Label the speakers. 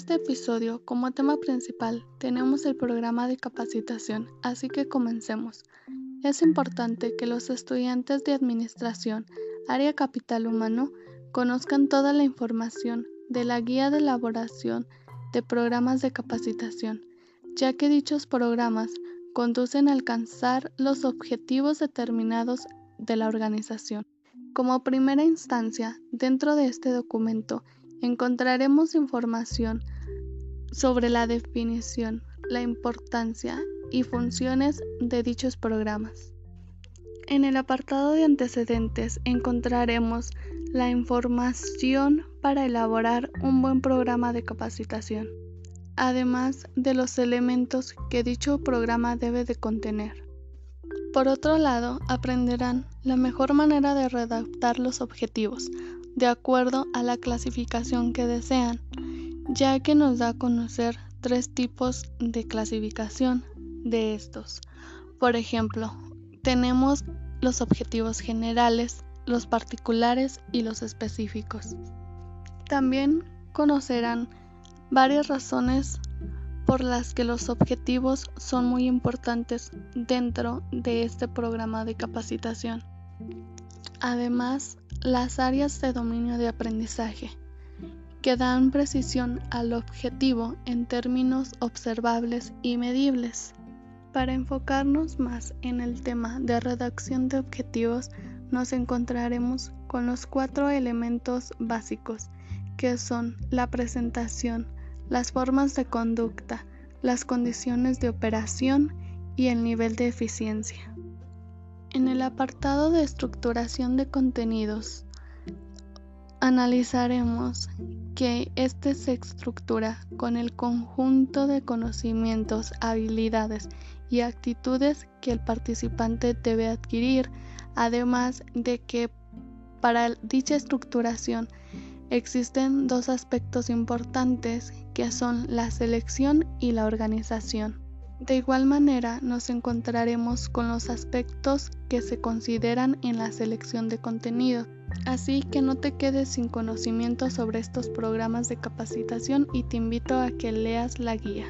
Speaker 1: este episodio, como tema principal, tenemos el programa de capacitación, así que comencemos. Es importante que los estudiantes de Administración, Área Capital Humano, conozcan toda la información de la guía de elaboración de programas de capacitación, ya que dichos programas conducen a alcanzar los objetivos determinados de la organización. Como primera instancia, dentro de este documento encontraremos información sobre la definición, la importancia y funciones de dichos programas. En el apartado de antecedentes encontraremos la información para elaborar un buen programa de capacitación, además de los elementos que dicho programa debe de contener. Por otro lado, aprenderán la mejor manera de redactar los objetivos, de acuerdo a la clasificación que desean, ya que nos da a conocer tres tipos de clasificación de estos. Por ejemplo, tenemos los objetivos generales, los particulares y los específicos. También conocerán varias razones por las que los objetivos son muy importantes dentro de este programa de capacitación. Además, las áreas de dominio de aprendizaje, que dan precisión al objetivo en términos observables y medibles. Para enfocarnos más en el tema de redacción de objetivos, nos encontraremos con los cuatro elementos básicos, que son la presentación, las formas de conducta, las condiciones de operación y el nivel de eficiencia. En el apartado de estructuración de contenidos, analizaremos que este se estructura con el conjunto de conocimientos, habilidades y actitudes que el participante debe adquirir, además de que para dicha estructuración existen dos aspectos importantes que son la selección y la organización. De igual manera, nos encontraremos con los aspectos que se consideran en la selección de contenido. Así que no te quedes sin conocimiento sobre estos programas de capacitación y te invito a que leas la guía.